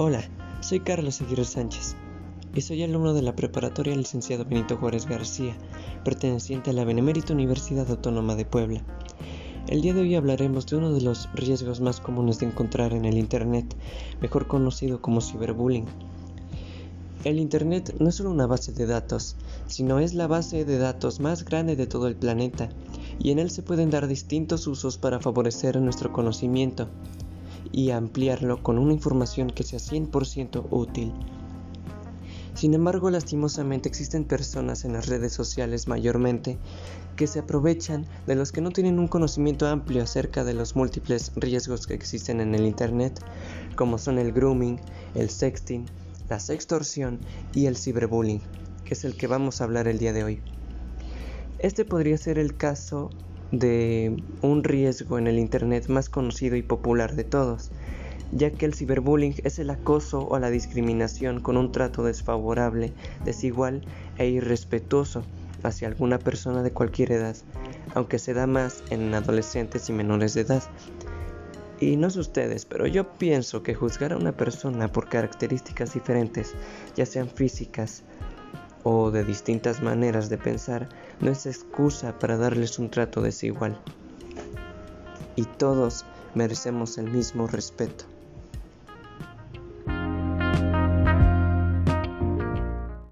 Hola, soy Carlos Aguirre Sánchez y soy alumno de la preparatoria licenciado Benito Juárez García, perteneciente a la Benemérita Universidad Autónoma de Puebla. El día de hoy hablaremos de uno de los riesgos más comunes de encontrar en el Internet, mejor conocido como ciberbullying. El Internet no es solo una base de datos, sino es la base de datos más grande de todo el planeta, y en él se pueden dar distintos usos para favorecer nuestro conocimiento y ampliarlo con una información que sea 100% útil. Sin embargo, lastimosamente existen personas en las redes sociales mayormente que se aprovechan de los que no tienen un conocimiento amplio acerca de los múltiples riesgos que existen en el Internet, como son el grooming, el sexting, la sextorsión y el ciberbullying, que es el que vamos a hablar el día de hoy. Este podría ser el caso de un riesgo en el Internet más conocido y popular de todos, ya que el ciberbullying es el acoso o la discriminación con un trato desfavorable, desigual e irrespetuoso hacia alguna persona de cualquier edad, aunque se da más en adolescentes y menores de edad. Y no sé ustedes, pero yo pienso que juzgar a una persona por características diferentes, ya sean físicas, o de distintas maneras de pensar no es excusa para darles un trato desigual. Y todos merecemos el mismo respeto.